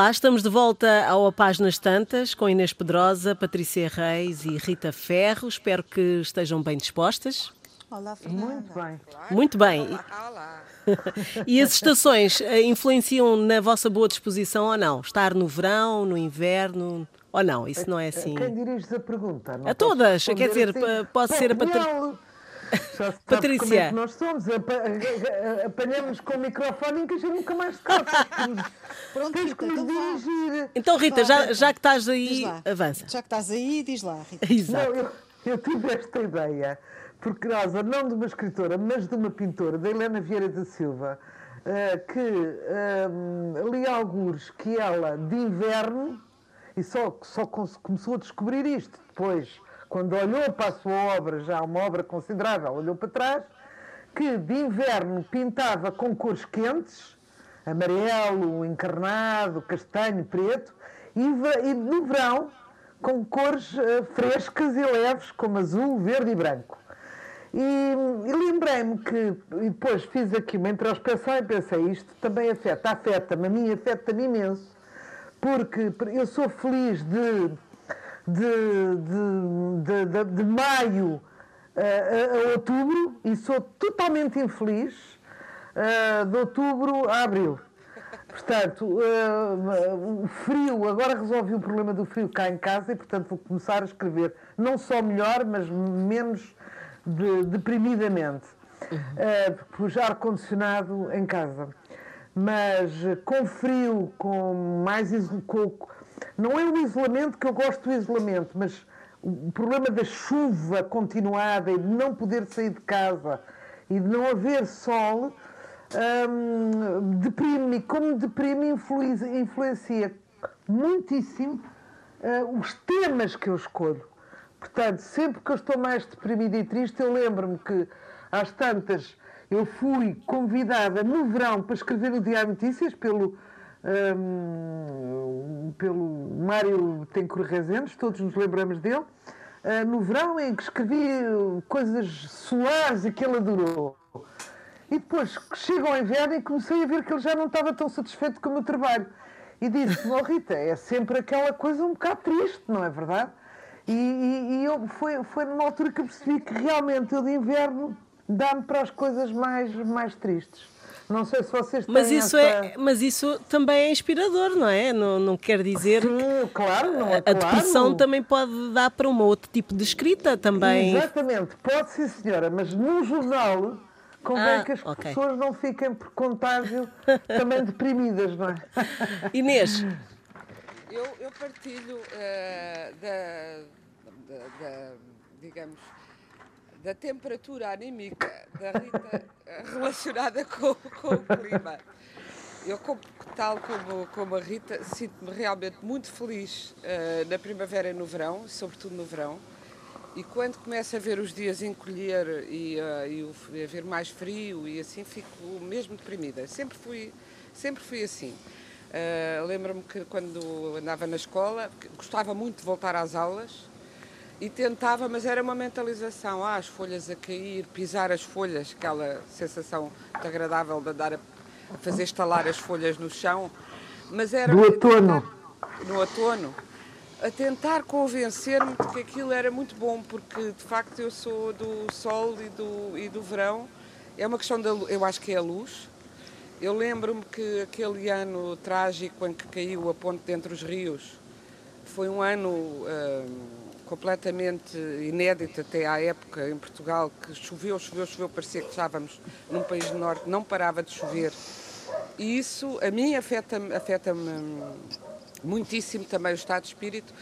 Olá, estamos de volta ao A Páginas Tantas com Inês Pedrosa, Patrícia Reis e Rita Ferro. Espero que estejam bem dispostas. Olá, Fernanda. Muito bem. Muito bem. Olá. E as estações eh, influenciam na vossa boa disposição ou não? Estar no verão, no inverno ou não? Isso não é assim. Quem diriges a pergunta? Não A todas, quer dizer, assim. pode ser a não. Já se Patrícia. É que nós somos? Apa- a- a- Apanhamos com o microfone e que a gente nunca mais calça. Pronto, Tens Rita, que nos então dirigir. Então, Rita, já, já que estás aí, avança. Já que estás aí, diz lá, Rita. Exato. Não, eu, eu tive esta ideia por causa não de uma escritora, mas de uma pintora, da Helena Vieira da Silva, eh, que eh, li alguns que ela, de inverno, e só, só começou a descobrir isto depois, quando olhou para a sua obra, já uma obra considerável, olhou para trás, que de inverno pintava com cores quentes, amarelo, encarnado, castanho, preto, e, no verão com cores eh, frescas e leves, como azul, verde e branco. E, e lembrei-me que, e depois fiz aqui uma introspeção e pensei, isto também afeta, afeta-me, a mim afeta-me imenso, porque eu sou feliz de, de, de, de, de- maio a, a- a outubro e sou totalmente infeliz eh, de outubro a abril. Portanto, eh, o frio, agora resolvi o problema do frio cá em casa e, portanto, vou começar a escrever não só melhor, mas menos de- deprimidamente. Eh, pus ar-condicionado em casa. Mas eh, com frio, com mais com- não é o isolamento que eu gosto do isolamento, mas o problema da chuva continuada e de não poder sair de casa e de não haver sol hum, deprime, e como deprime, influencia, muitíssimo ah, os temas que eu escolho. Portanto, sempre que eu estou mais deprimida e triste, eu lembro-me que às tantas eu fui convidada no verão para escrever o Diário Notícias pelo, hum, pelo Mário Tencourt Rezendes, todos nos lembramos dele, ah, no verão em que escrevi coisas solares e que ele adorou. E depois chega ao inverno e comecei a ver que ele já não estava tão satisfeito com o meu trabalho. E disse: Oh, Rita, é sempre aquela coisa um bocado triste, não é verdade? E, e- e eu, foi, foi numa altura que eu percebi que realmente o de inverno dá-me para as coisas mais, mais tristes. Não sei se vocês têm Mas isso, essa... é, mas isso também é inspirador, não é? Não, não quer dizer que Sim, claro, não é a claro. depressão também pode dar para um outro tipo de escrita também. Exatamente, pode sim, senhora, mas num jornal convém Ah, que as ok. pessoas não fiquem por contágio também deprimidas, não é? Inês, Eu, eu partilho eh, da, da- da, digamos, da temperatura anímica da Rita eh, relacionada com, com o clima. Eu, como- tal como, como a Rita, sinto-me realmente muito feliz eh, na primavera e no verão, sobretudo no verão. E quando começa a ver os dias encolher e, eh, e e haver mais frio e assim, fico mesmo deprimida. Sempre fui, sempre fui assim. Eh, Lembro-me que quando andava na escola, gostava muito de voltar às aulas e tentava, mas era uma mentalização. Ah, as folhas a cair, pisar as folhas, aquela sensação muito agradável de andar a fazer estalar as folhas no chão. Mas era Do outono. no outono, a tentar convencer-me de que aquilo era muito bom, porque de facto eu sou do sol e do, e do verão. É uma questão da eu acho que é a luz. Eu lembro-me que aquele ano trágico em que caiu a ponte dentre os rios foi um ano hum, completamente inédito até à época em Portugal, que choveu, choveu, choveu, parecia que estávamos num país do norte, não parava de chover. E isso a mim afeta-me afeta muitíssimo também o estado de espírito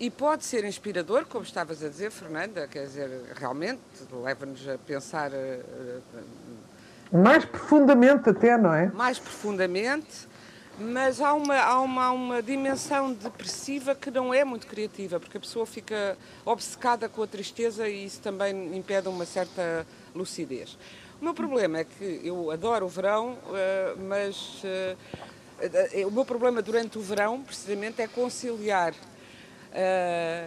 e pode ser inspirador, como estavas a dizer, Fernanda, quer dizer, realmente leva-nos a pensar eh, eh, Mais profundamente até, não é? mais profundamente, mas há uma, há, uma, há uma dimensão depressiva que não é muito criativa, porque a pessoa fica obcecada com a tristeza e isso também impede uma certa lucidez. O meu problema é que eu adoro o verão, eh, mas eh, eh, o meu problema durante o verão, precisamente, é conciliar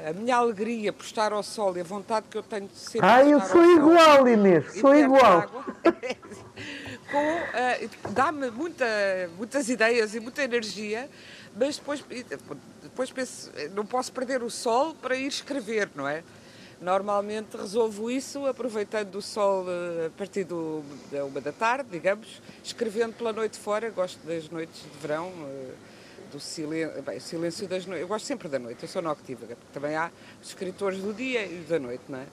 a minha alegria por estar ao sol e a vontade que eu tenho de sempre Ah, eu sou ao sol igual, Inês, sou igual. Uh, dá-me muita, muitas ideias e muita energia, mas depois, depois penso, não posso perder o sol para ir escrever, não é? Normalmente resolvo isso aproveitando o sol eh, a partir do, da uma da tarde, digamos, escrevendo pela noite fora. Gosto das noites de verão, eh, do silêncio, bem, silêncio das noites. Eu gosto sempre da noite, eu sou noctívaga, porque também há escritores do dia e da noite, não é?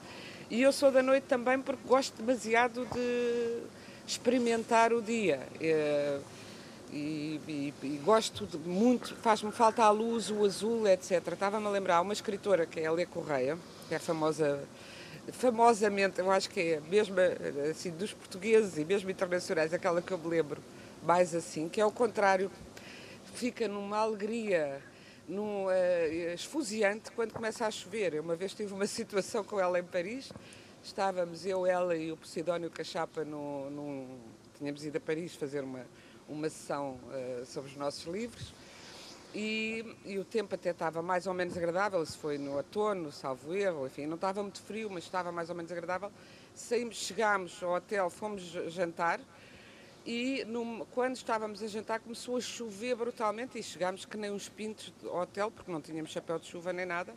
E eu sou da noite também porque gosto demasiado de experimentar o dia. Eh, e, e, e, gosto de muito, faz-me falta a luz, o azul, etc. Estava-me a lembrar uma escritora que é a Lê Correia, que é famosa, famosamente, eu acho que é mesmo assim, dos portugueses e mesmo internacionais, aquela que eu me lembro mais assim, que é o contrário, fica numa alegria num, uh, esfuziante quando começa a chover. Eu uma vez tive uma situação com ela em Paris, estávamos eu, ela e o Posidónio Cachapa, no, num, tínhamos ido a Paris fazer uma, uma sessão uh, sobre os nossos livros e, e, o tempo até estava mais ou menos agradável, se foi no outono, salvo erro, enfim, não estava muito frio, mas estava mais ou menos agradável. Saímos, chegámos ao hotel, fomos jantar e no, quando estávamos a jantar começou a chover brutalmente e chegámos que nem uns pintos ao hotel, porque não tínhamos chapéu de chuva nem nada.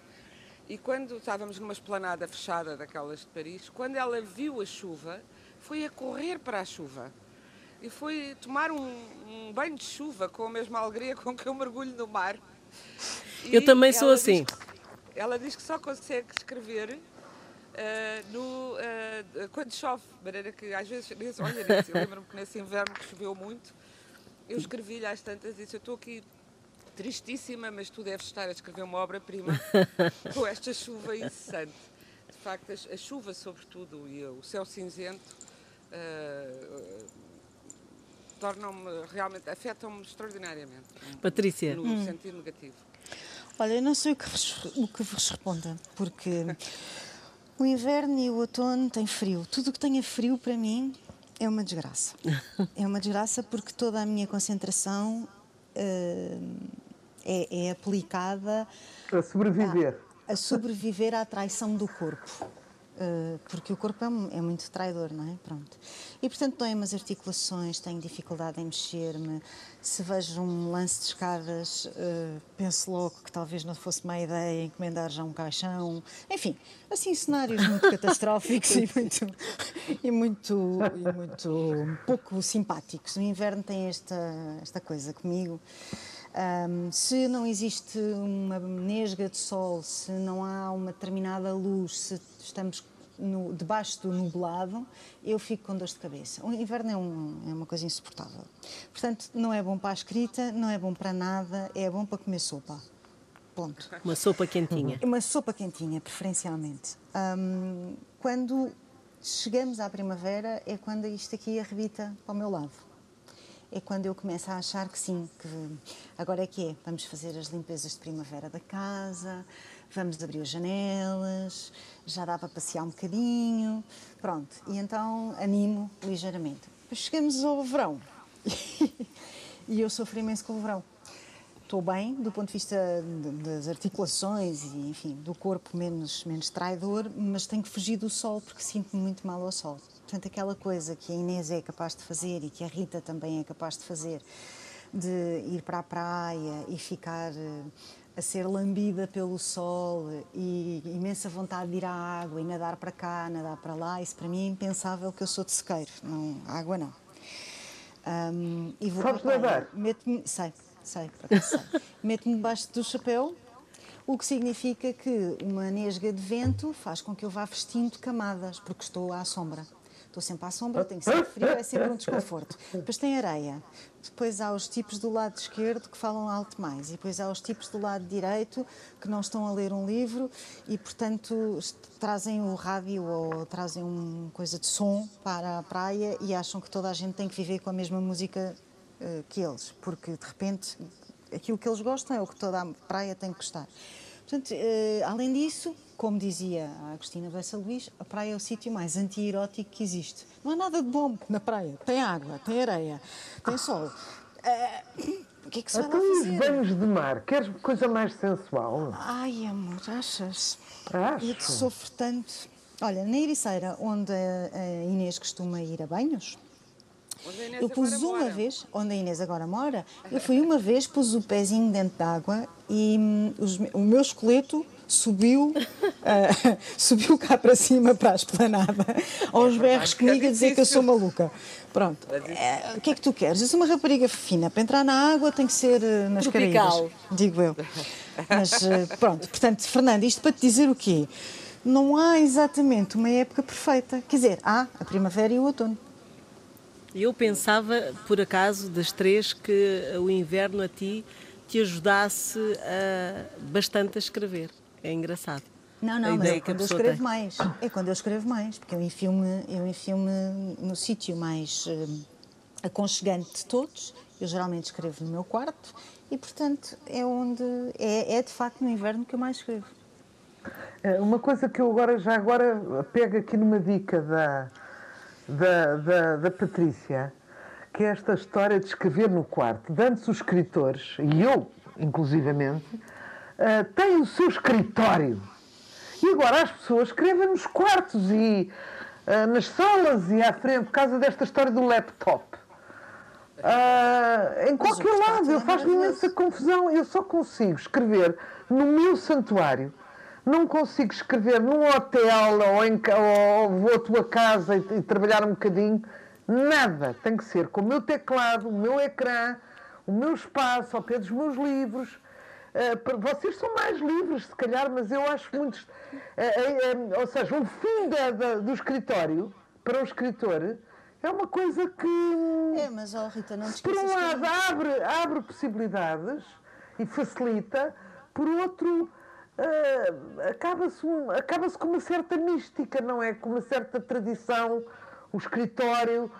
E quando estávamos numa esplanada fechada daquelas de Paris, quando ela viu a chuva, foi a correr para a chuva e foi tomar um, um, banho de chuva com a mesma alegria com que eu mergulho no mar. E eu também sou assim. Ela diz que só consegue escrever uh, no, uh, quando chove, de maneira que às vezes, olha eu lembro-me que nesse inverno que choveu muito, eu escrevi-lhe às tantas e disse, eu estou aqui tristíssima, mas tu deves estar a escrever uma obra-prima com esta chuva incessante. De facto, a, chuva, sobretudo, e o céu cinzento, uh, tornam-me realmente, afetam-me extraordinariamente. Patrícia. No hum. sentido negativo. Olha, eu não sei o que, o que vos responda, porque o inverno e o outono têm frio. Tudo o que tenha frio para mim é uma desgraça. É uma desgraça porque toda a minha concentração uh, é, é, aplicada a sobreviver. A, a sobreviver à traição do corpo. Eh, porque o corpo é, é, muito traidor, não é? Pronto. E portanto doem-me as articulações, tenho dificuldade em mexer-me. Se vejo um lance de escadas, uh, penso logo que talvez não fosse má ideia encomendar já um caixão. Enfim, assim, cenários muito catastróficos e muito, e muito, e muito pouco simpáticos. O inverno tem esta, esta coisa comigo. Um, se não existe uma nesga de sol, se não há uma determinada luz, se estamos no, debaixo do nublado, eu fico com dor de cabeça. O inverno é, um, é, uma coisa insuportável. Portanto, não é bom para a escrita, não é bom para nada, é bom para comer sopa. Ponto. Uma sopa quentinha. Uma sopa quentinha, preferencialmente. Um, quando chegamos à primavera, é quando isto aqui arrebita para o meu lado é quando eu começo a achar que sim, que agora é que é. Vamos fazer as limpezas de primavera da casa, vamos abrir as janelas, já dá para passear um bocadinho, pronto. E então animo ligeiramente. Chegamos ao verão e eu sofro imenso com o verão. Estou bem do ponto de vista das articulações e, enfim, do corpo menos, menos traidor, mas tenho que fugir do sol porque sinto-me muito mal ao sol. Portanto, aquela coisa que a Inês é capaz de fazer e que a Rita também é capaz de fazer, de ir para a praia e ficar eh, a ser lambida pelo sol e imensa vontade de ir à água e nadar para cá, nadar para lá, isso para mim é impensável que eu sou de sequeiro, não, água não. Um, e vou Sabes nadar? Meto-me, sei, sei, sei. Meto-me debaixo do chapéu, o que significa que uma nesga de vento faz com que eu vá vestindo camadas, porque estou à sombra. Estou sempre à sombra, que ser frio, é sempre um desconforto. Depois tem areia. Depois há os tipos do lado esquerdo que falam alto mais. E depois há os tipos do lado direito que não estão a ler um livro e, portanto, trazem o rádio ou trazem uma coisa de som para a praia e acham que toda a gente tem que viver com a mesma música uh, que eles. Porque, de repente, aquilo que eles gostam é o que toda a praia tem que gostar. Portanto, uh, além disso, como dizia a Agostina Bessa Luís, a praia é o sítio mais anti-erótico que existe. Não há nada de bom na praia. Tem água, tem areia, tem sol. Uh, o que é que se vai lá então, fazer? banhos de mar, queres coisa mais sensual? Ai, amor, achas? Acho. Eu que sofro tanto. Olha, na Ericeira, onde a Inês costuma ir a banhos, eu pus uma vez, onde a Inês agora mora, eu fui uma vez, pus o pezinho dentro d'água e hum, os, o meu esqueleto subiu, uh, subiu cá para cima, para a esplanada, aos berros comigo a dizer que eu sou maluca. Pronto. É, o que é que tu queres? Eu sou uma rapariga fina. Para entrar na água tem que ser uh, nas Tropical. digo eu. Mas uh, pronto, portanto, Fernando, isto para te dizer o quê? Não há exatamente uma época perfeita. Quer dizer, há a primavera e o outono. Eu pensava, por acaso, das três, que o inverno a ti te ajudasse a, bastante a escrever. É engraçado. Não, não, mas é quando eu escrevo tem. mais. É quando eu escrevo mais, porque eu enfio-me eu enfio no sítio mais uh, aconchegante de todos. Eu geralmente escrevo no meu quarto e, portanto, é onde. É, é de facto no inverno que eu mais escrevo. É, uma coisa que eu agora, já agora pego aqui numa dica da, da, da, da Patrícia, que é esta história de escrever no quarto. Antes os escritores, e eu inclusivamente, uh, têm o seu escritório e agora as pessoas escrevem nos quartos e uh, nas salas e à frente, por causa desta história do laptop. Uh, em qualquer lado, eu faço-me imensa confusão. Eu só consigo escrever no meu santuário. Não consigo escrever num hotel ou, em, ou vou à tua casa e, e trabalhar um bocadinho. Nada. Tem que ser com o meu teclado, o meu ecrã, o meu espaço, ao pé dos meus livros. Uh, vocês são mais livres, se calhar, mas eu acho muito. Uh, uh, ou seja, o fim da, da, do escritório para o escritor é uma coisa que. É, mas, oh, Rita, não Por um lado, abre, abre possibilidades e facilita, por outro. Acaba-se um, acaba com uma certa mística, não é? Com uma certa tradição, o escritório,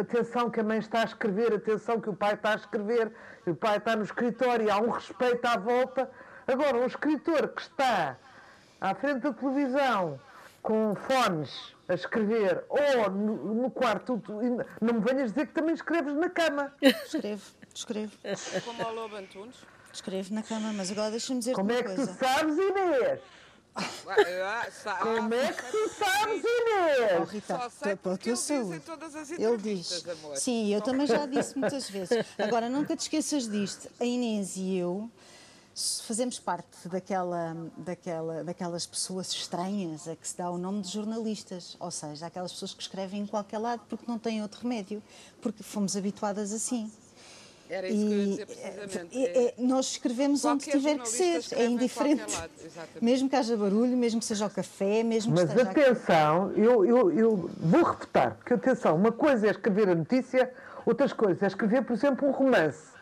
atenção que a mãe está a escrever, atenção que o pai está a escrever, o pai está no escritório, há um respeito à volta. Agora, um escritor que está à frente da televisão com fones a escrever ou no, no quarto, não me venhas dizer que também escreves na cama. Escrevo, escrevo. Como ao Lobo Antunes? Escrevo na cama, mas agora deixa-me dizer Como é que coisa. tu sabes, Inês? Como é que tu sabes, Inês? Oh, Rita, para a tua saúde. Ele diz. Sim, eu também já disse muitas vezes. Agora, nunca te esqueças disto. A Inês e eu fazemos parte daquela, daquela, daquelas pessoas estranhas a que se dá o nome de jornalistas, ou seja, aquelas pessoas que escrevem em qualquer lado porque não têm outro remédio, porque fomos habituadas assim. Era isso e, que eu ia dizer precisamente. É, é, nós escrevemos onde tiver que ser, é indiferente. Lado, mesmo que haja barulho, mesmo que seja o café, mesmo Mas que esteja. Mas atenção, eu, eu, eu vou repetir, porque atenção, uma coisa é escrever a notícia, outras coisas é escrever, por exemplo, um romance.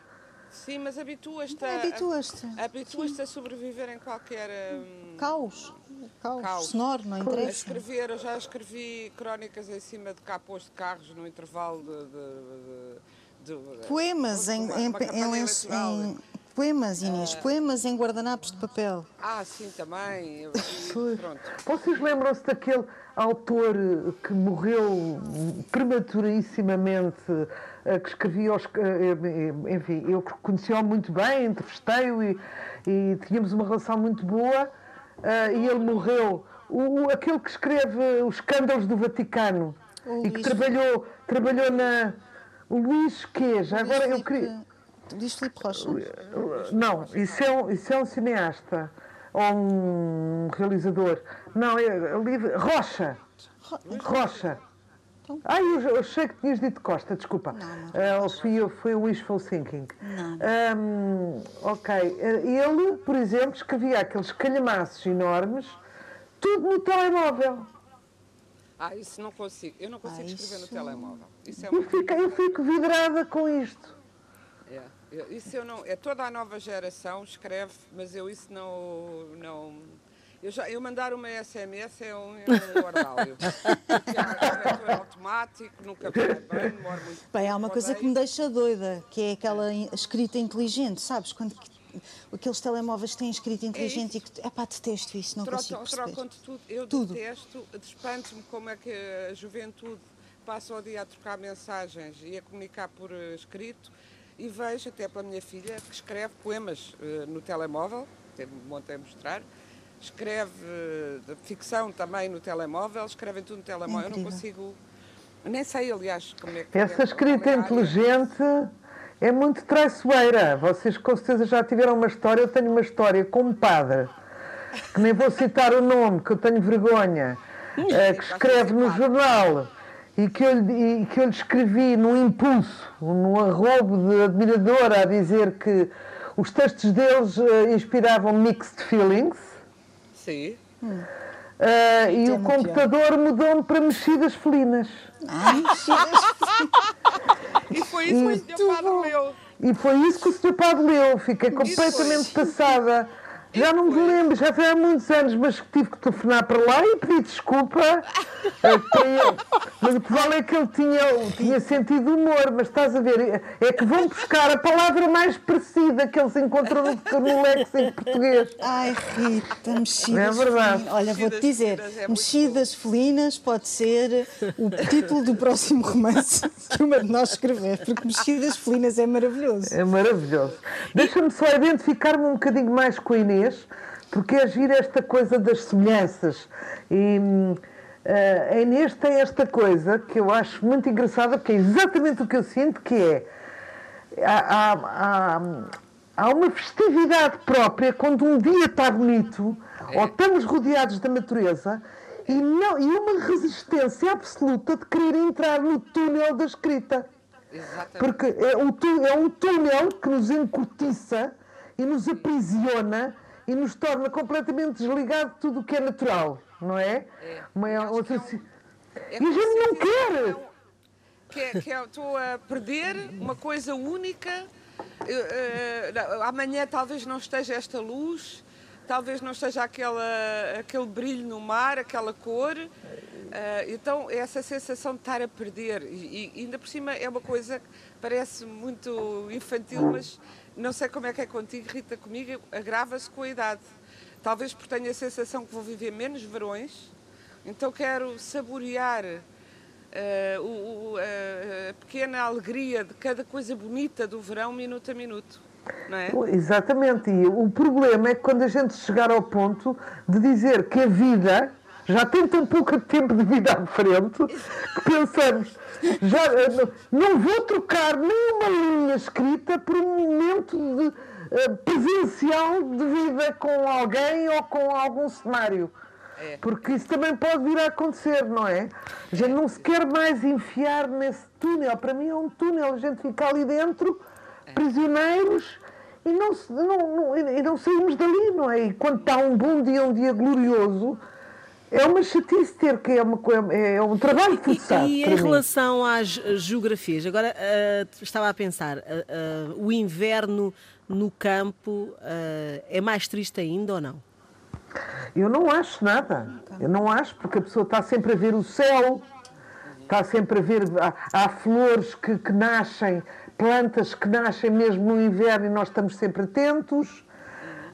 Sim, mas habituas-te a, habituas-te habituas a sobreviver em qualquer. Hum, caos. Caos. Caos. Sonoro, não interessa. A escrever, eu já escrevi crónicas em cima de capôs de carros no intervalo de, de, de Poemas em, em, em, em, Poemas, Inês, uh, poemas em guardanapos de papel. Ah, sim, também. pronto. Vocês lembram-se daquele autor que morreu prematuríssimamente, eh, que escrevia, os, eh, enfim, eu conheci-o muito bem, entrevistei-o e, e, tínhamos uma relação muito boa, uh, e ele morreu. O, aquele que escreve os escândalos do Vaticano o e que trabalhou, trabalhou na Luís quê? Já agora Filipe, eu queria. Luís Filipe Rocha. Não, isso é um, isso é um cineasta ou um realizador. Não, é, é Rocha. Rocha. Então. Ai, eu, eu achei que tinhas dito Costa, desculpa. Não, não. Uh, fui, foi o wishful thinking. Não. Um, ok. Ele, por exemplo, escrevia aqueles calhamaços enormes, tudo no telemóvel. Ah, isso não consigo. Eu não consigo ah, escrever isso... no telemóvel. Isso é eu, fico, eu fico vidrada com isto. É, isso eu não. É toda a nova geração escreve, mas eu isso não. não eu, já, eu mandar uma SMS é um, é um ordálio. é automático, nunca bem, demora muito. Bem, há uma coisa que me deixa doida, que é aquela escrita inteligente, sabes? Quando aqueles telemóveis que têm escrita inteligente é e que. É pá, detesto isso, não consigo perceber. Trocam tudo. Eu tudo. detesto, despanto-me como é que a juventude passa o dia a trocar mensagens e a comunicar por eh, escrito e vejo, até pela minha filha, que escreve poemas uh, no telemóvel, montei a mostrar, escreve uh, ficção também no telemóvel, escrevem tudo no telemóvel. É eu não consigo Nem sei, aliás, como é que. Essa é, escrita é inteligente é muito traiçoeira. Vocês com certeza já tiveram uma história. Eu tenho uma história com um padre, que nem vou citar o nome, que eu tenho vergonha, uh, que escreve no jornal e que, eu, e que eu lhe escrevi num impulso, num arrobo de admiradora, a dizer que os textos deles uh, inspiravam mixed feelings. Sim. Hum. Uh, e o computador mudou-me para mexidas felinas. Ah, mexidas felinas. E foi isso que o Sr. Padre leu. E foi isso que o Sr. Padre leu. Fiquei completamente passada. Já não me lembro, já foi há muitos anos, mas tive que telefonar para lá e pedir desculpa. mas o que vale é que ele tinha, tinha sentido humor, mas estás a ver, é que vão buscar a palavra mais parecida que eles encontram no, no léxico em português. Ai, Rita, mexidas. É verdade. Olha, vou-te dizer, é mexidas felinas pode ser o título do próximo romance que uma de nós escrever, porque mexidas felinas é maravilhoso. É maravilhoso. Deixa-me só identificar-me um bocadinho mais com a Inês porque é gira esta coisa das semelhanças. E uh, a Inês tem esta coisa que eu acho muito engraçada, porque é exatamente o que eu sinto, que é há, há, há uma festividade própria quando um dia está bonito, é. ou estamos rodeados da natureza, e, não, e uma resistência absoluta de querer entrar no túnel da escrita. Exatamente. Porque é um, é um túnel que nos encurtiça e nos aprisiona e nos torna completamente desligado de tudo o que é natural, não é? É. Uma, é, outra, é, é e a gente não quer! Que é, que é, estou a perder uma coisa única. Uh, uh, amanhã talvez não esteja esta luz, talvez não esteja aquela, aquele brilho no mar, aquela cor. Uh, então, essa sensação de estar a perder, e, e, ainda por cima é uma coisa que parece muito infantil, mas não sei como é que é contigo, Rita, comigo agrava-se com a idade. Talvez porque tenho a sensação que vou viver menos verões, então quero saborear uh, o, uh, a pequena alegria de cada coisa bonita do verão, minuto a minuto. Não é? Exatamente, e o problema é que quando a gente chegar ao ponto de dizer que a vida já tem tão pouco tempo de vida à frente que pensamos, já, não vou trocar nenhuma linha escrita por um momento de, uh, presencial de vida com alguém ou com algum cenário. É. Porque isso também pode vir a acontecer, não é? A gente não se quer mais enfiar nesse túnel. Para mim é um túnel, a gente fica ali dentro, é. prisioneiros, e não, não, não, e não saímos dali, não é? E quando está um bom dia, um dia glorioso, é uma chatice ter que é, uma, é um trabalho forçado. E, e em relação às geografias, agora uh, estava a pensar, uh, uh, o inverno no campo é mais triste ainda ou não? Eu não acho nada. Eu não acho, porque a pessoa está sempre a ver o céu, está sempre a ver. Há, há flores que, que nascem, plantas que nascem mesmo no inverno e nós estamos sempre atentos.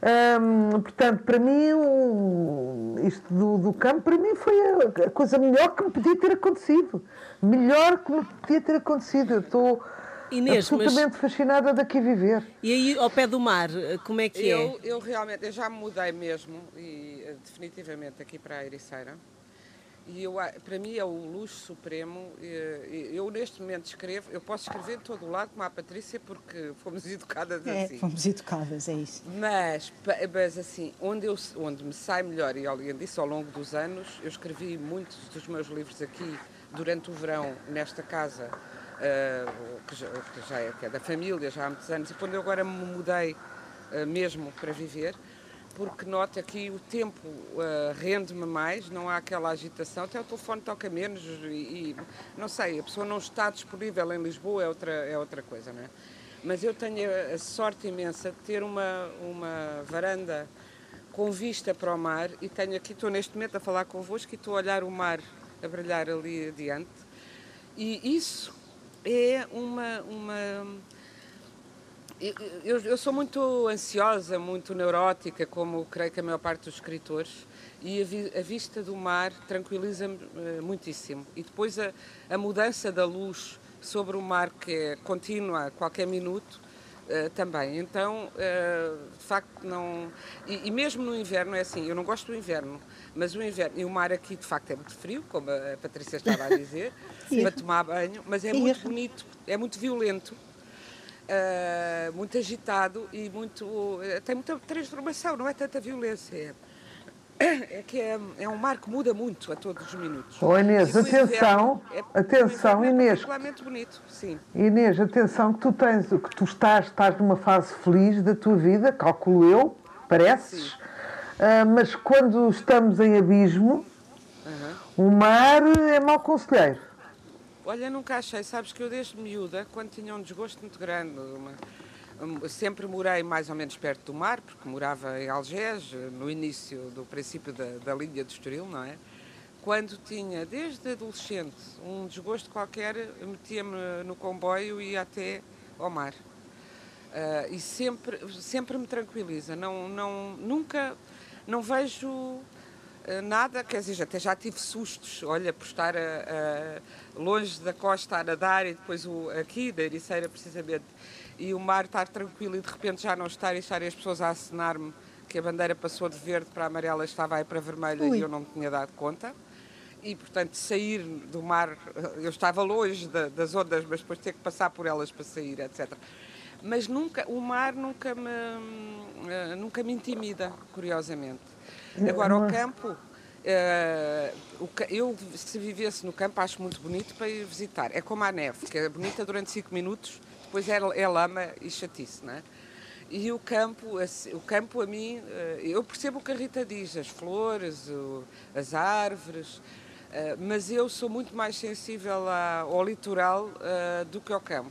Hum, portanto, para mim, isto do, do, campo, para mim foi a, a, coisa melhor que me podia ter acontecido. Melhor que me podia ter acontecido. Eu estou Inês, absolutamente mas... fascinada daqui viver. E aí, ao pé do mar, como é que eu, é? Eu realmente, eu já me mudei mesmo, e eh, definitivamente aqui para a Ericeira. E eu, para mim é o luxo supremo. Eu, neste momento, escrevo, eu posso escrever de todo o lado, como a Patrícia, porque fomos educadas é, assim. Fomos educadas, é isso. Mas, mas assim, onde, eu, onde me sai melhor, e além disso, ao longo dos anos, eu escrevi muitos dos meus livros aqui durante o verão, nesta casa, uh, que, já, que, já é, que é da família, já há muitos anos, e quando eu agora me mudei uh, mesmo para viver porque nota que o tempo uh, rende-me mais, não há aquela agitação, até o telefone toca menos e, e, não sei, a pessoa não está disponível em Lisboa, é outra, é outra coisa, não é? Mas eu tenho a sorte imensa de ter uma, uma varanda com vista para o mar e tenho aqui, estou neste momento a falar convosco e estou a olhar o mar a brilhar ali adiante. E isso é uma, uma eu, eu, sou muito ansiosa, muito neurótica, como creio que a maior parte dos escritores, e a, vi, a vista do mar tranquiliza-me uh, muitíssimo. E depois a, a, mudança da luz sobre o mar, que é contínua a qualquer minuto, uh, também. Então, uh, de facto, não. E, e, mesmo no inverno é assim, eu não gosto do inverno, mas o inverno. E o mar aqui, de facto, é muito frio, como a Patrícia estava a dizer. para tomar banho, mas é muito bonito, é muito violento. Uh, muito agitado e muito tem muita transformação, não é tanta violência. É, é que é, é um mar que muda muito a todos os minutos. Oh, Inês, atenção, é, atenção, Inês. É bonito, sim. Inês, atenção que tu tens, que tu estás, estás numa fase feliz da tua vida, calculo eu, pareces. Uh, mas quando estamos em abismo, uhum. o mar é mau conselheiro. Olha, nunca achei, sabes que eu desde miúda, quando tinha um desgosto muito grande, uma, sempre morei mais ou menos perto do mar, porque morava em Algés, no início do princípio da, da linha do Estoril, não é? Quando tinha, desde adolescente, um desgosto qualquer, metia-me no comboio e ia até ao mar. Uh, e sempre, sempre me tranquiliza. Não, não, nunca, não vejo nada, quer dizer, até já tive sustos, olha, por estar a, a, longe da costa a nadar e depois o, aqui, da Ericeira precisamente, e o mar estar tranquilo e de repente já não estar e estarem as pessoas a acenar-me que a bandeira passou de verde para amarela estava aí para vermelha Ui. e eu não me tinha dado conta. E, portanto, sair do mar, eu estava longe da, das ondas, mas depois ter que passar por elas para sair, etc. Mas nunca, o mar nunca me, eh, nunca me intimida, curiosamente. Agora, o campo, eu se vivesse no campo acho muito bonito para ir visitar. É como a neve, que é bonita durante 5 minutos, depois é, é lama e chatice, não é? E o campo, o campo a mim, eh, eu percebo o que a Rita diz, as flores, as árvores, eh, mas eu sou muito mais sensível ao litoral do que ao campo.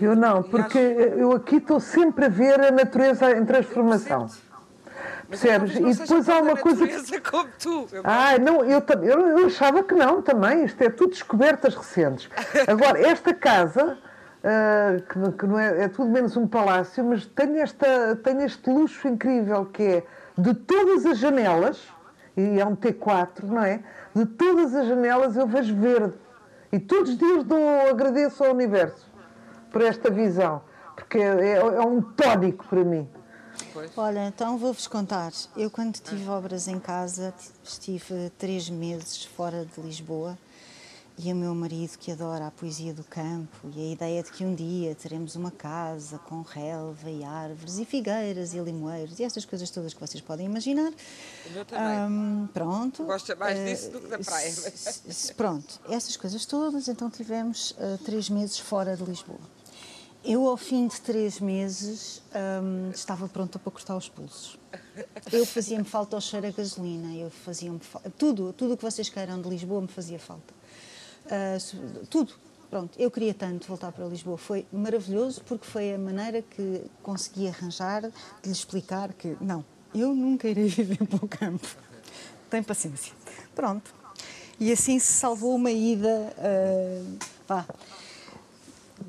eu não, porque acho... eu aqui estou sempre a ver a natureza em transformação. Percebes? E depois há uma coisa. Que... Como tu. Ah, não, eu, eu, eu achava que não também. Isto é tudo descobertas recentes. Agora, esta casa. Uh, que, que, não é, é tudo menos um palácio, mas tem, esta, tem este luxo incrível que é de todas as janelas, e é um T4, não é? De todas as janelas eu vejo verde. E todos os dias dou, agradeço ao universo por esta visão, porque é, é um tónico para mim. Pois. Olha, então vou-vos contar. Eu, quando tive obras em casa, estive três meses fora de Lisboa e o meu marido, que adora a poesia do campo e a ideia de que um dia teremos uma casa com relva e árvores e figueiras e limoeiros e essas coisas todas que vocês podem imaginar. Eu também. Um, pronto. Gosta mais disso do que da praia. pronto, essas coisas todas. Então tivemos uh, três meses fora de Lisboa. Eu, ao fim de três meses, hum, estava pronta para cortar os pulsos. Eu fazia-me falta ao cheiro a gasolina, eu fazia-me tudo, tudo o que vocês queiram de Lisboa me fazia falta. Uh, tudo. Pronto, eu queria tanto voltar para Lisboa. Foi maravilhoso porque foi a maneira que consegui arranjar de lhe explicar que não, eu nunca irei viver para o campo. Tem paciência. Pronto. E assim se salvou uma ida. Uh, vá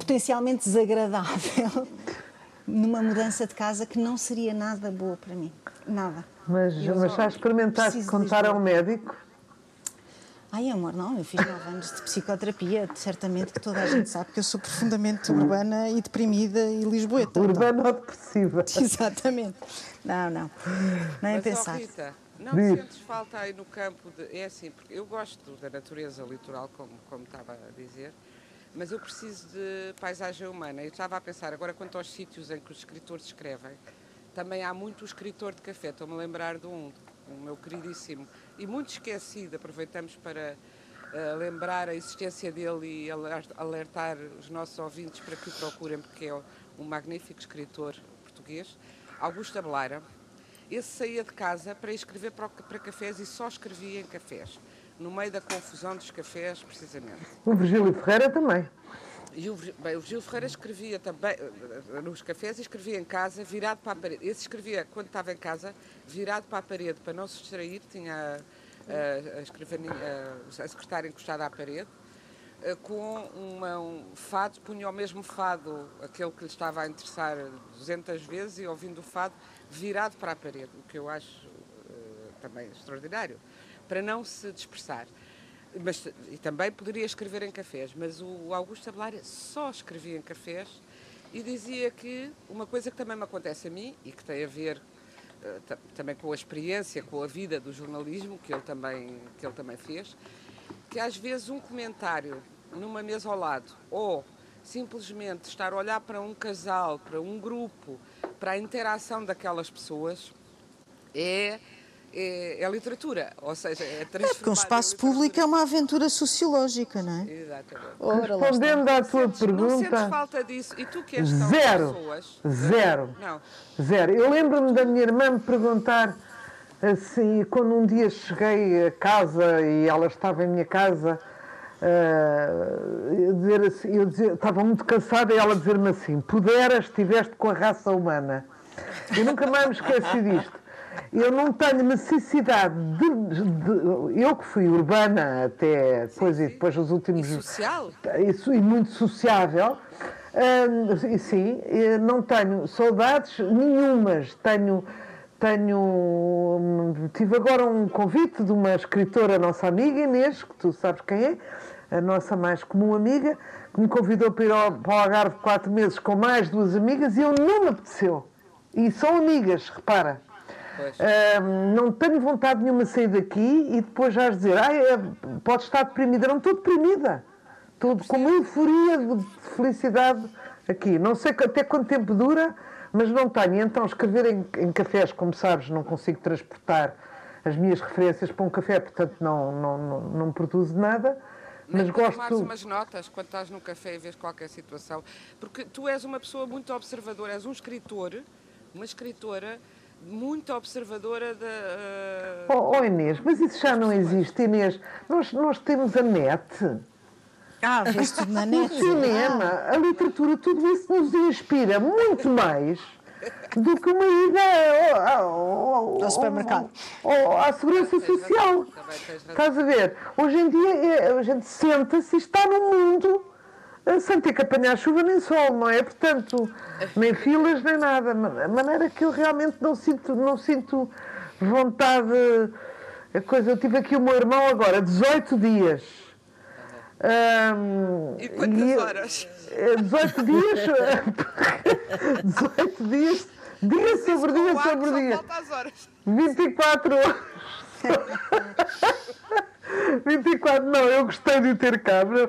potencialmente desagradável numa mudança de casa que não seria nada boa para mim. Nada. Mas, mas já experimentaste contar ao médico? Ai, amor, não, eu fiz nove anos de psicoterapia, certamente que toda a gente sabe que eu sou profundamente urbana e deprimida e lisboeta. Urbana ou depressiva. Exatamente. Não, não. Nem Mas, pensar. Oh, Rita, não Diz. sentes falta aí no campo de. É assim, porque eu gosto da natureza litoral, como, como estava a dizer, mas eu preciso de paisagem humana. Eu estava a pensar agora quanto aos sítios em que os escritores escrevem. Também há muito escritor de café, estou-me a lembrar de um, o meu queridíssimo, e muito esquecido, aproveitamos para uh, lembrar a existência dele e alertar os nossos ouvintes para que o procurem, porque é um magnífico escritor português, Augusto Abelaira. Esse saía de casa para escrever para, para cafés e só escrevia em cafés no meio da confusão dos cafés, precisamente. O Virgílio Ferreira também. E o, bem, o Virgílio Ferreira escrevia também eh, nos cafés e escrevia em casa, virado para a parede. Esse escrevia, quando estava em casa, virado para a parede, para não se distrair, tinha a, a, a, a secretária encostada à parede, eh, com uma, um fado, punha o mesmo fado, aquele que lhe estava a interessar 200 vezes, e ouvindo o fado, virado para a parede, o que eu acho também extraordinário para não se dispersar. Mas, e também poderia escrever em cafés, mas o Augusto Abelar só escrevia em cafés e dizia que uma coisa que também me acontece a mim e que tem a ver uh, também com a experiência, com a vida do jornalismo que ele também, que ele também fez, que às vezes um comentário numa mesa ao lado ou simplesmente estar a olhar para um casal, para um grupo, para a interação daquelas pessoas é é, é, literatura, ou seja, é transformar. É porque um espaço público é uma aventura sociológica, não é? Exatamente. Ora, Respondendo à tua sentes, pergunta. Não sentes falta disso? E tu que és Zero. pessoas? Zero. Não. Zero. Eu lembro-me da minha irmã me perguntar assim, quando um dia cheguei a casa e ela estava em minha casa. Uh, eu, dizer assim, eu dizer, estava muito cansada e ela dizer-me assim: puderas, estiveste com a raça humana. Eu nunca mais me esqueci disto eu não tenho necessidade de, de, eu que fui urbana até depois sim, sim. e depois os últimos e social? Isso e muito sociável. Hum, sim não tenho saudades nenhumas. Tenho tenho tive agora um convite de uma escritora nossa amiga Inês que tu sabes quem é a nossa mais comum amiga que me convidou para ir ao, para o Algarve quatro meses com mais duas amigas e eu não me apeteceu. E são amigas repara Uh, não tenho vontade nenhuma de sair daqui e depois já dizer, ah, é, pode estar deprimida. Não estou deprimida. Estou com uma euforia de felicidade aqui. Não sei até quanto tempo dura, mas não tenho. Então, escrever em, em cafés, como sabes, não consigo transportar as minhas referências para um café, portanto, não, não, não, não produzo nada. Mas gosto. Tomares umas notas quando estás num café e vês qualquer situação. Porque tu és uma pessoa muito observadora, és um escritor, uma escritora muito observadora da. Uh... Oh, oh, Inês, mas isso já não existe, Inês. Nós, nós temos a net. Ah, vês tudo na net. O cinema, ah. a literatura, tudo isso nos inspira muito mais do que uma ida ao, ao, ao supermercado. Ao, à segurança social. Estás a ver? Hoje em dia é, a gente senta-se e está no mundo sem ter que apanhar chuva nem sol, não é? Portanto, nem filas nem nada. A maneira que eu realmente não sinto, não sinto vontade. A coisa, eu tive aqui o meu irmão agora, 18 dias. Um, e quantas e, horas? 18 dias. 18 dias, dia sobre dia sobre dia. 24 horas. 24, não, eu gostei de ter cá, mas,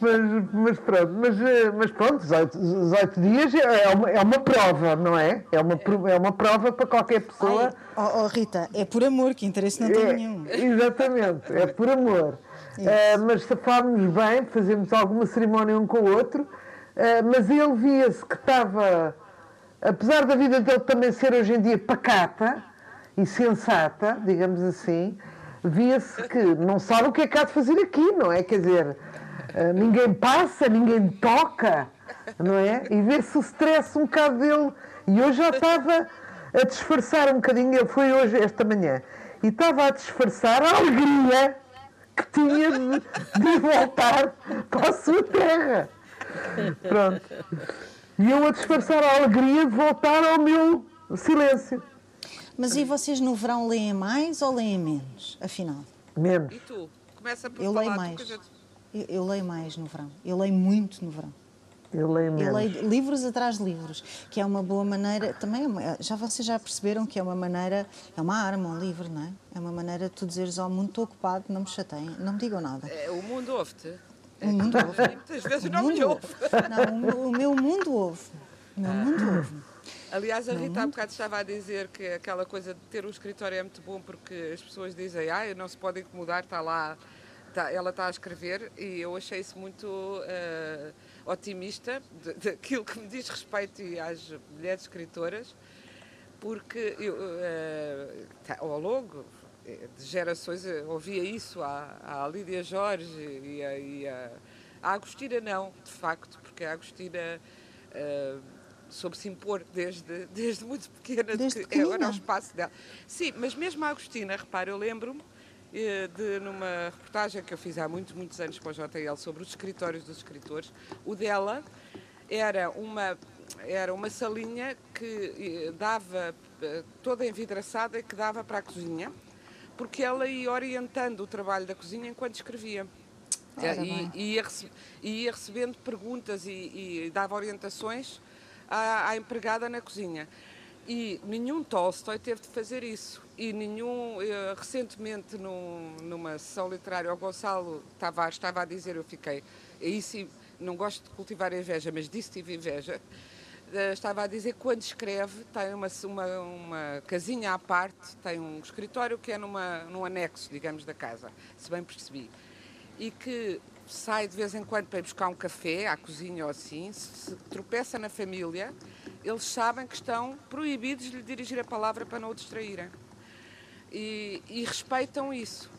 mas, mas, pronto, mas, mas pronto, 18, 18 dias é uma, é uma prova, não é? É uma, é uma prova para qualquer pessoa. Ai, oh, oh, Rita, é por amor, que interesse não tem é, nenhum. Exatamente, é por amor. Uh, mas safámos bem, fazemos alguma cerimónia um com o outro, uh, mas ele via-se que estava, apesar da vida dele também ser hoje em dia pacata, e sensata, digamos assim, via-se que não sabe o que é que há de fazer aqui, não é? Quer dizer, eh, ninguém passa, ninguém toca, não é? E vê-se o stress um bocado dele. E hoje já estava a disfarçar um bocadinho, ele foi hoje, esta manhã, e estava a disfarçar a alegria que tinha de, de voltar para a sua terra. Pronto. E eu a disfarçar a alegria de voltar ao meu silêncio. Mas e vocês no verão leem mais ou leem menos, afinal? Menos. E tu? Começa por eu falar leio mais. Eu, eu, leio mais no verão. Eu leio muito no verão. Eu leio menos. Eu leio livros atrás de livros, que é uma boa maneira, também, é já vocês já perceberam que é uma maneira, é uma arma, um livro, não é? É uma maneira de tu dizeres, oh, mundo estou ocupado, não me chateiem, não me digam nada. É, o mundo ouve-te. O mundo ouve. Muitas vezes não me ouve. Não, o, o meu mundo ouve. O meu mundo ouve. Aliás, a Rita há bocado estava a dizer que aquela coisa de ter um escritório é muito bom porque as pessoas dizem, ah, não se pode incomodar, está lá, está, ela está a escrever. E eu achei isso muito uh, otimista daquilo que me diz respeito às mulheres escritoras, porque eu, uh, ao longo de gerações ouvia isso à, à Lídia Jorge e a, e a, a Agostina não, de facto, porque a Agostina... Uh, soube se impor desde, desde muito pequena, desde que era o espaço dela. Sim, mas mesmo a Agostina, repara, eu lembro-me eh, de numa reportagem que eu fiz há muitos, muitos anos para o JL sobre os escritórios dos escritores, o dela era uma era uma salinha que eh, dava eh, toda envidraçada e que dava para a cozinha, porque ela ia orientando o trabalho da cozinha enquanto escrevia. E, e, ia, ia, recebendo perguntas e, e dava orientações à, à empregada na cozinha. E nenhum Tolstói teve de fazer isso. e nenhum. Eu, recentemente, num, numa sessão literária, o Gonçalo Tavares estava a dizer, eu fiquei. Aí sim, não gosto de cultivar inveja, mas disse tive inveja. Uh, estava a dizer que quando escreve tem uma, uma, uma, casinha à parte, tem um escritório que é numa, num anexo, digamos, da casa, se bem percebi. E que sai de vez em quando para ir buscar um café à cozinha ou assim, se, tropeça na família, eles sabem que estão proibidos de lhe dirigir a palavra para não o distraírem. E, e respeitam isso.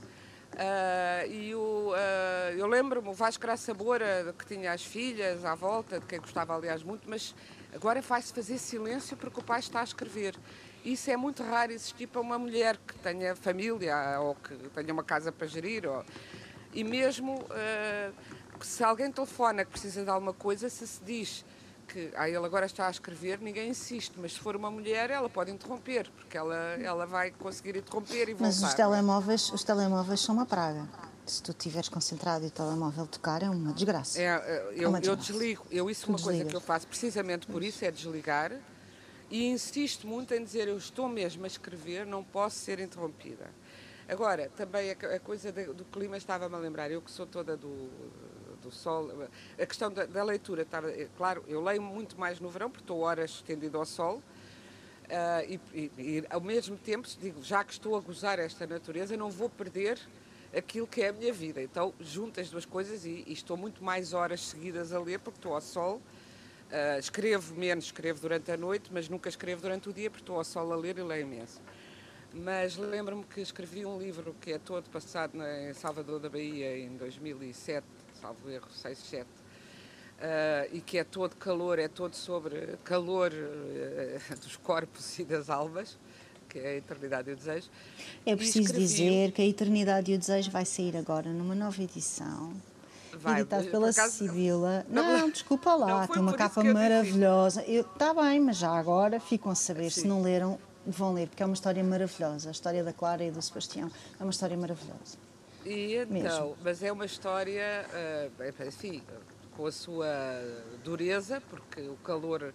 Uh, e o, uh, eu lembro-me, o Vasco Graça Moura, que tinha as filhas à volta, de quem gostava, aliás, muito, mas agora faz-se fazer silêncio porque o pai está a escrever. Isso é muito raro existir para uma mulher que tenha família ou que tenha uma casa para gerir. Ou... E mesmo uh, se alguém telefona que precisa de alguma coisa, se se diz que ah, ele agora está a escrever, ninguém insiste, mas se for uma mulher, ela pode interromper, porque ela, ela vai conseguir interromper e voltar. Mas os telemóveis, os telemóveis são uma praga. Se tu estiveres concentrado e o telemóvel tocar, é uma desgraça. É, é eu, é uma desgraça. eu desligo. Eu, isso é uma desligas. coisa que eu faço precisamente por isso, é desligar. E insisto muito em dizer, eu estou mesmo a escrever, não posso ser interrompida. Agora, também a, a coisa do clima estava-me a lembrar, eu que sou toda do, do sol. A questão da, da leitura, tá, claro, eu leio muito mais no verão, porque estou horas estendido ao sol. Uh, e, e, e, ao mesmo tempo, digo, já que estou a gozar esta natureza, não vou perder aquilo que é a minha vida. Então, junto as duas coisas e, e estou muito mais horas seguidas a ler, porque estou ao sol. Uh, escrevo menos, escrevo durante a noite, mas nunca escrevo durante o dia, porque estou ao sol a ler e leio imenso. Mas lembro-me que escrevi um livro que é todo passado em Salvador da Bahia em 2007, salvo erro, 6, 7, uh, e que é todo calor, é todo sobre calor uh, dos corpos e das almas, que é a Eternidade e o Desejo. É preciso escrevi... dizer que a Eternidade e o Desejo vai sair agora numa nova edição. Vai, editado pela acaso, Sibila. Não, não, desculpa lá, tem uma capa maravilhosa. Está bem, mas já agora ficam a saber, Sim. se não leram, vão ler, porque é uma história maravilhosa. A história da Clara e do Sebastião é uma história maravilhosa. E então, Mesmo. mas é uma história, uh, enfim, com a sua dureza, porque o calor,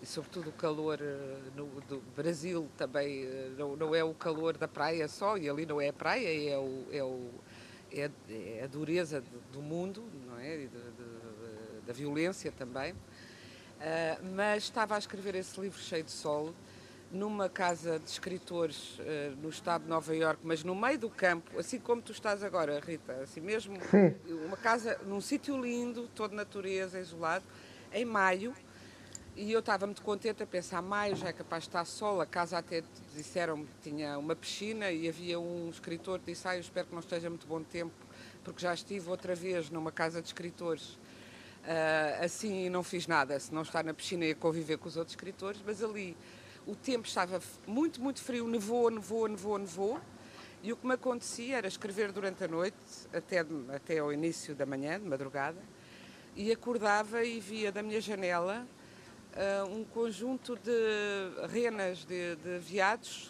e sobretudo o calor uh, no, do Brasil também uh, não, não, é o calor da praia só, e ali não é a praia, é, o, é, o, é, é a dureza do mundo, não é? De, de, de, da violência também. mas estava a escrever esse livro cheio de sol numa casa de escritores uh, no estado de Nova Iorque, mas no meio do campo, assim como tu estás agora, Rita, assim mesmo, Sim. uma casa num sítio lindo, todo natureza, isolado, em maio, e eu estava muito contente a pensar, maio já é capaz de estar sol, a casa até disseram que tinha uma piscina e havia um escritor que disse, ah, eu espero que não esteja muito bom tempo, porque já estive outra vez numa casa de escritores, uh, assim não fiz nada, se não estar na piscina e conviver com os outros escritores, mas ali o tempo estava muito, muito frio, nevou, nevou, nevou, nevou. E o que me acontecia era escrever durante a noite, até, até ao início da manhã, de madrugada, e acordava e via da minha janela uh, um conjunto de renas de, de veados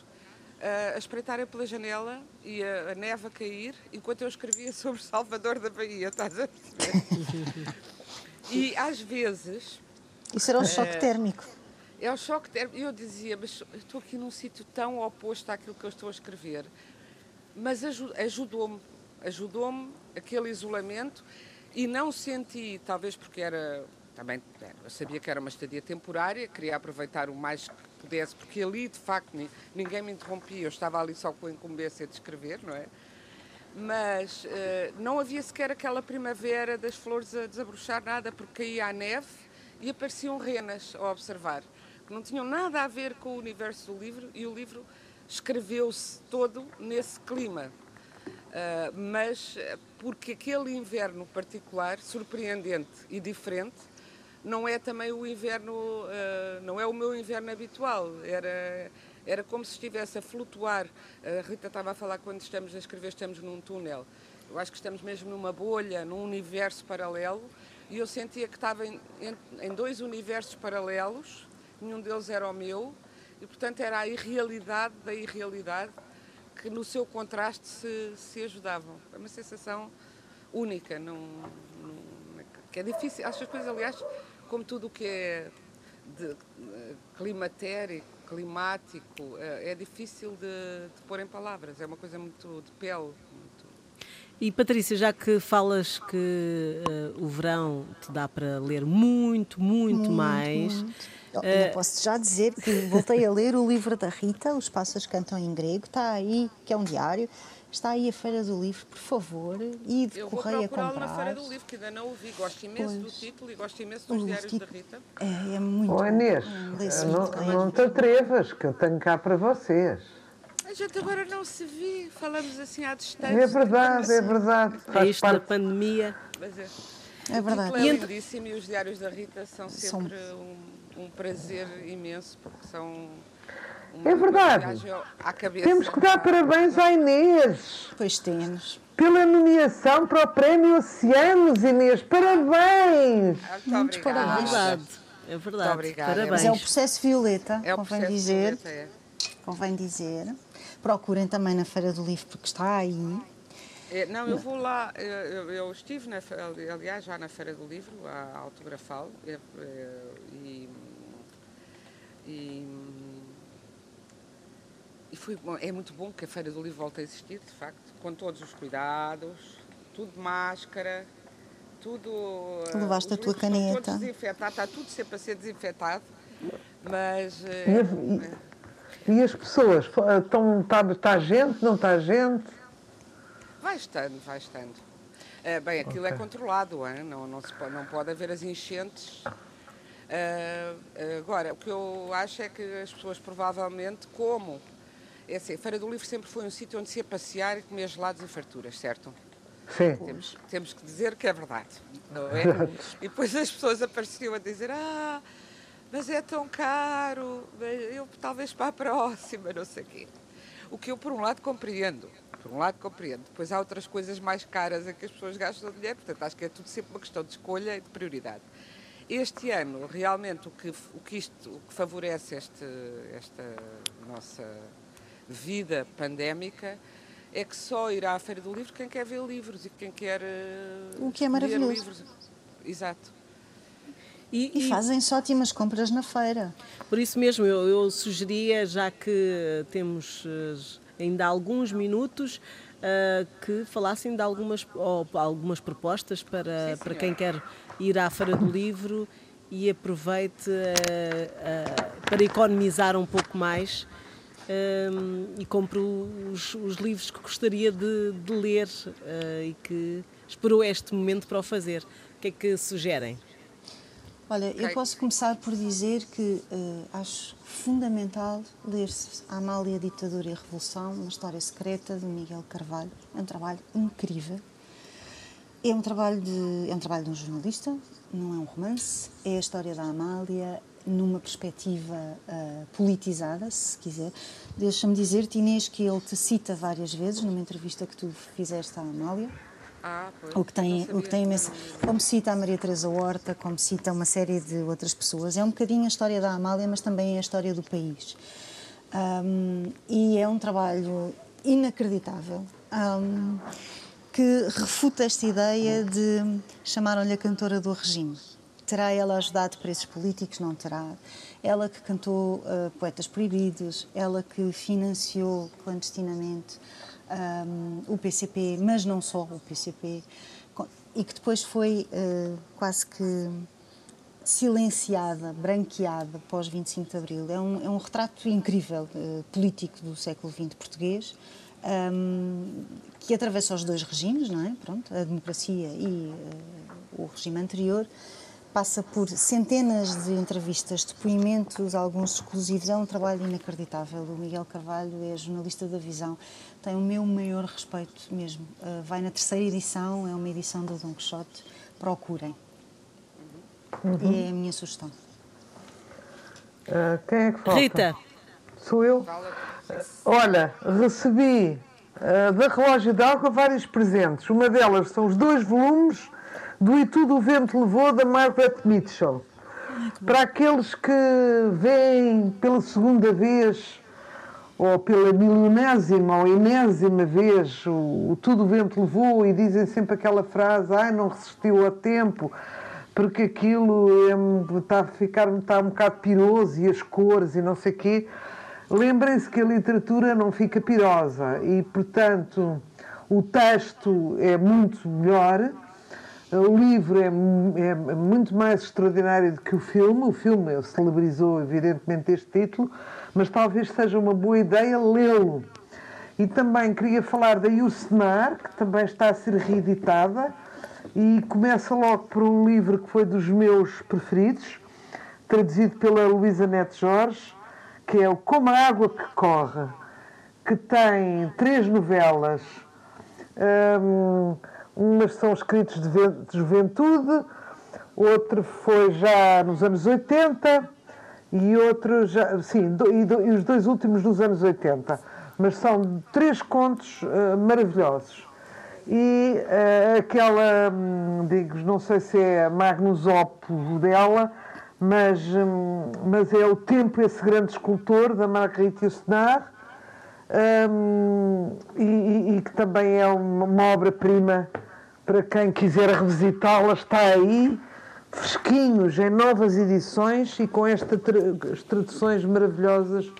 uh, a espreitarem pela janela e a, a, neve a cair, enquanto eu escrevia sobre Salvador da Bahia, estás a perceber? e às vezes. Isso era um choque uh, térmico. É o choque. Eu dizia, mas estou aqui num sítio tão oposto àquilo que eu estou a escrever. Mas ajudou-me, ajudou-me aquele isolamento e não senti, talvez porque era também eu sabia que era uma estadia temporária, queria aproveitar o mais que pudesse, porque ali de facto ninguém me interrompia, eu estava ali só com a incumbência de escrever, não é? Mas uh, não havia sequer aquela primavera das flores a desabrochar nada, porque caía a neve e apareciam renas a observar que não tinham nada a ver com o universo do livro e o livro escreveu-se todo nesse clima. Uh, mas eh, porque aquele inverno particular, surpreendente e diferente, não é também o inverno, uh, não é o meu inverno habitual. Era, era como se estivesse a flutuar. A Rita estava a falar quando estamos a escrever, estamos num túnel. Eu acho que estamos mesmo numa bolha, num universo paralelo, e eu sentia que estava em, em, em dois universos paralelos nenhum deles era o meu, e portanto era a irrealidade da irrealidade que no seu contraste se, se ajudavam. É uma sensação única, que é difícil. As coisas, aliás, como tudo o que é de, climatérico, climático, é difícil de, de, pôr em palavras, é uma coisa muito de pele. E Patrícia, já que falas que uh, o verão te dá para ler muito, muito, muito mais. Muito. Eu, eu posso já dizer que voltei a ler o livro da Rita, Os Pássaros Cantam em Grego, está aí, que é um diário. Está aí a Feira do Livro, por favor, e de eu correio a comprar. Eu vou na Feira do Livro, que ainda não o vi. Gosto imenso pois. do título e gosto imenso dos diários tipo, da Rita. É, é muito oh, Inês, não, não te atrevas, que eu tenho cá para vocês. A gente agora não se vê, falamos assim à distância. É verdade, é verdade. É isto parte... da pandemia. Mas é. É verdade. O título é lindíssimo e os diários da Rita são sempre são... Um, um prazer imenso, porque são é verdade. Temos que dar parabéns à Inês. Pois temos. Pela nomeação para o Prémio Oceanos, Inês. Parabéns! Muito Muitos parabéns. É verdade. É verdade. Obrigada. Parabéns. Mas é o processo violeta, é convém processo dizer. Violeta, é. Convém dizer. Procurem também na Feira do Livro, porque está aí. É, não, eu vou lá, eu, eu, estive, na, aliás, já na Feira do Livro, a autografá-lo, é, é, e, e e foi, é muito bom que a Feira do Livro volte a existir, de facto, com todos os cuidados, tudo de máscara, tudo. Levaste a tua caneta. Tudo desinfetado, está tudo sempre a ser desinfetado, mas. E, e, as pessoas? Está, está gente, não está gente? Vai estando, vai estando. Uh, bem, aquilo é okay. é controlado, hein? não, não, se pode, não pode haver as enchentes. Uh, agora, o que eu acho é que as pessoas provavelmente, como é assim, a Feira do Livro sempre foi um sítio onde se ia passear e comer gelados e farturas, certo? Sim. Temos, temos que dizer que é verdade, não é? e depois as pessoas apareciam a dizer, ah, mas é tão caro, eu talvez para a próxima, não sei o quê. O que eu, por um lado, compreendo. Por um lado, compreendo. Depois há outras coisas mais caras em que as pessoas gastam dinheiro, portanto, acho que é tudo sempre uma questão de escolha e de prioridade. Este ano, realmente, o que, o que, isto, o que favorece este, esta nossa vida pandémica é que só irá à Feira do Livro quem quer ver livros e quem quer uh, o que é maravilhoso. livros. Exato. E, e, e fazem-se ótimas compras na feira. Por isso mesmo, eu, eu sugeria, já que temos uh, ainda alguns minutos, uh, que falassem de algumas, ou, algumas propostas para, Sim, para quem quer ir à Feira do Livro e aproveite para economizar um pouco mais e compro os, os, livros que gostaria de, de ler uh, e que esperou este momento para o fazer. O que é que sugerem? Olha, eu posso começar por dizer que uh, acho fundamental ler-se A Amália, Ditadura e Revolução, uma história secreta de Miguel Carvalho. É um trabalho incrível. É um trabalho de, é um trabalho de um jornalista, não é um romance. É a história da Amália, numa perspectiva uh, politizada, se quiser. Deixa-me dizer-te, Inês, que ele te cita várias vezes numa entrevista que tu fizeste à Amália. Ah, pois. O que tem, o que tem imenso. Como cita a Maria Teresa Horta, como cita uma série de outras pessoas. É um bocadinho a história da Amália, mas também é a história do país. Um, e é um trabalho inacreditável. Um, que refuta esta ideia de chamaram-lhe a cantora do regime. Terá ela ajudado presos políticos? Não terá. Ela que cantou uh, Poetas Proibidos, ela que financiou clandestinamente um, o PCP, mas não só o PCP, e que depois foi uh, quase que silenciada, branqueada pós 25 de Abril. É um, é um retrato incrível uh, político do século XX português, um, que atravessa os dois regimes, não é? Pronto, a democracia e uh, o regime anterior, passa por centenas de entrevistas, depoimentos, alguns exclusivos. É um trabalho inacreditável. O Miguel Carvalho é jornalista da Visão, tem o meu maior respeito mesmo. Uh, vai na terceira edição, é uma edição do Dom Quixote. Procurem. Uhum. E é a minha sugestão. Uh, quem é que falta? Rita. Sou eu? Olha, recebi uh, da Relógio d'Água vários presentes. Uma delas são os dois volumes do E Tudo o Vento Levou, da Margaret Mitchell. Para aqueles que veem pela segunda vez, ou pela milionésima ou enésima vez, o, o Tudo o Vento Levou e dizem sempre aquela frase: ai, não resistiu a tempo. porque aquilo é, está a ficar está um bocado piroso e as cores e não sei o quê. Lembrem-se que a literatura não fica pirosa e, portanto, o texto é muito melhor, o livro é, é muito mais extraordinário do que o filme. O filme celebrizou, evidentemente, este título, mas talvez seja uma boa ideia lê-lo. E também queria falar da Yusenar, que também está a ser reeditada, e começa logo por um livro que foi dos meus preferidos, traduzido pela Luísa Neto Jorge, que é o Como a Água que Corre, que tem três novelas. Um, umas são escritos de juventude, outro foi já nos anos 80 e outro já, sim, e, do, e os dois últimos nos anos 80. Mas são três contos uh, maravilhosos. E uh, aquela, hum, digo, não sei se é Magnus Opus dela, mas, hum, mas é o Tempo, esse grande escultor, da Marguerite Yourcenar, um, e, e, que também é uma, uma obra-prima para quem quiser revisitá-la, está aí, fresquinhos, em novas edições e com estas traduções maravilhosas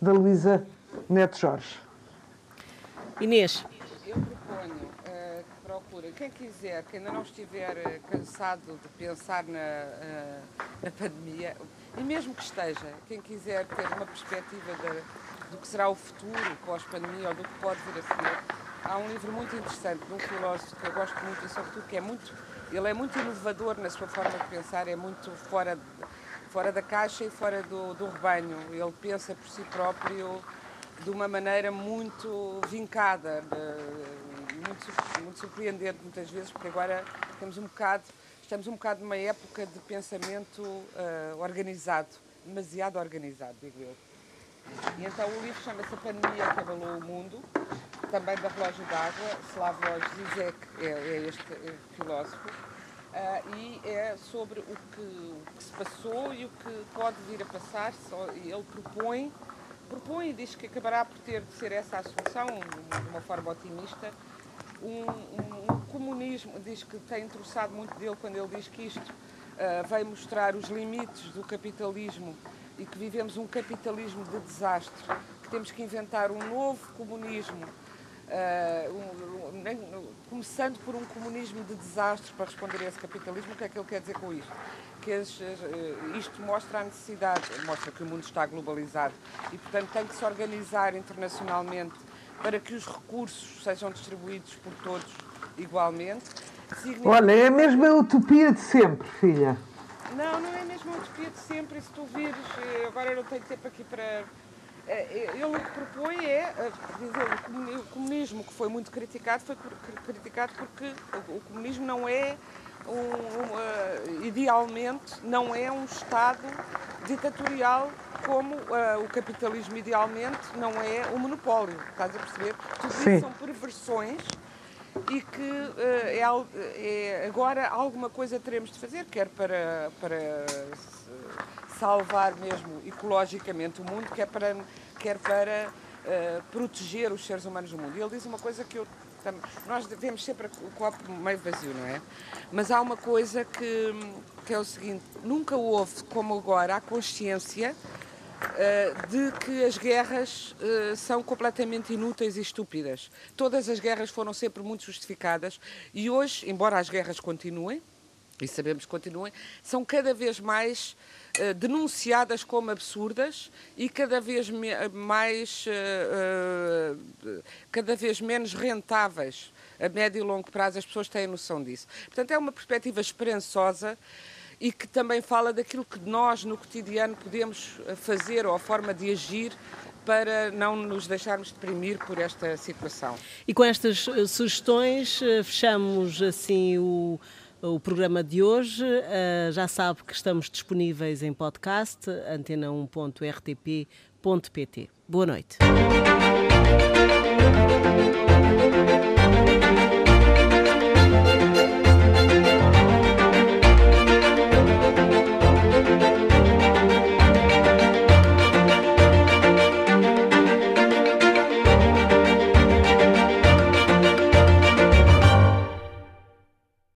da Luísa Neto Jorge. Inês. Eu proponho uh, que procurem, quem quiser, que ainda não estiver uh, cansado de pensar na, uh, na pandemia, e mesmo que esteja, quem quiser ter uma perspectiva de, do que será o futuro pós-pandemia ou do que pode vir a ser, há um livro muito interessante de um filósofo que eu gosto muito e sobretudo que é muito, ele é muito inovador na sua forma de pensar, é muito fora, fora da caixa e fora do, do rebanho. Ele pensa por si próprio de uma maneira muito vincada, muito, muito surpreendente muitas vezes, porque agora temos um bocado, estamos um bocado numa época de pensamento uh, organizado, demasiado organizado, digo eu. E então o livro chama-se A Pandemia que Abalou o Mundo, também da Relógio d'Água, Slavoj Zizek é, é este é filósofo, uh, e é sobre o que, o que, se passou e o que pode vir a passar. Só, ele propõe, propõe e diz que acabará por ter de ser essa a solução, de uma forma otimista, um, um, um comunismo, diz que tem troçado muito dele quando ele diz que isto uh, veio mostrar os limites do capitalismo e que vivemos um capitalismo de desastre, que temos que inventar um novo comunismo, uh, um, um, começando por um comunismo de desastre para responder a esse capitalismo. O que é que ele quer dizer com isto? Que uh, isto mostra a necessidade, mostra que o mundo está globalizado e, portanto, tem que se organizar internacionalmente para que os recursos sejam distribuídos por todos igualmente. Significa... Olha, é a mesma utopia de sempre, filha. Não, não é mesmo a utopia de sempre. Se tu vires, eh, agora eu não tenho tempo aqui para. Eh, eh, ele o que propõe é dizer o comunismo que foi muito criticado foi criticado porque o comunismo não é um, um, idealmente não é um Estado ditatorial como uh, o capitalismo idealmente não é um monopólio. Estás a perceber? Tudo isso são perversões e que uh, é, é, agora alguma coisa teremos de fazer, quer para, para salvar mesmo ecologicamente o mundo, quer para, quer para uh, proteger os seres humanos do mundo. E ele diz uma coisa que eu nós devemos sempre o copo meio vazio, não é? Mas há uma coisa que, que é o seguinte: nunca houve, como agora, a consciência eh, de que as guerras uh, são completamente inúteis e estúpidas. Todas as guerras foram sempre muito justificadas e hoje, embora as guerras continuem, e sabemos que continuem, são cada vez mais uh, denunciadas como absurdas e cada vez mais cada vez menos rentáveis a médio e longo prazo as pessoas têm noção disso. Portanto, é uma perspectiva esperançosa e que também fala daquilo que nós no cotidiano podemos eh, fazer ou a forma de agir para não nos deixarmos deprimir por esta situação. E com estas eh, sugestões eh, fechamos assim o, o programa de hoje. já sabe que estamos disponíveis em podcast antena1.rtp.pt. Boa noite.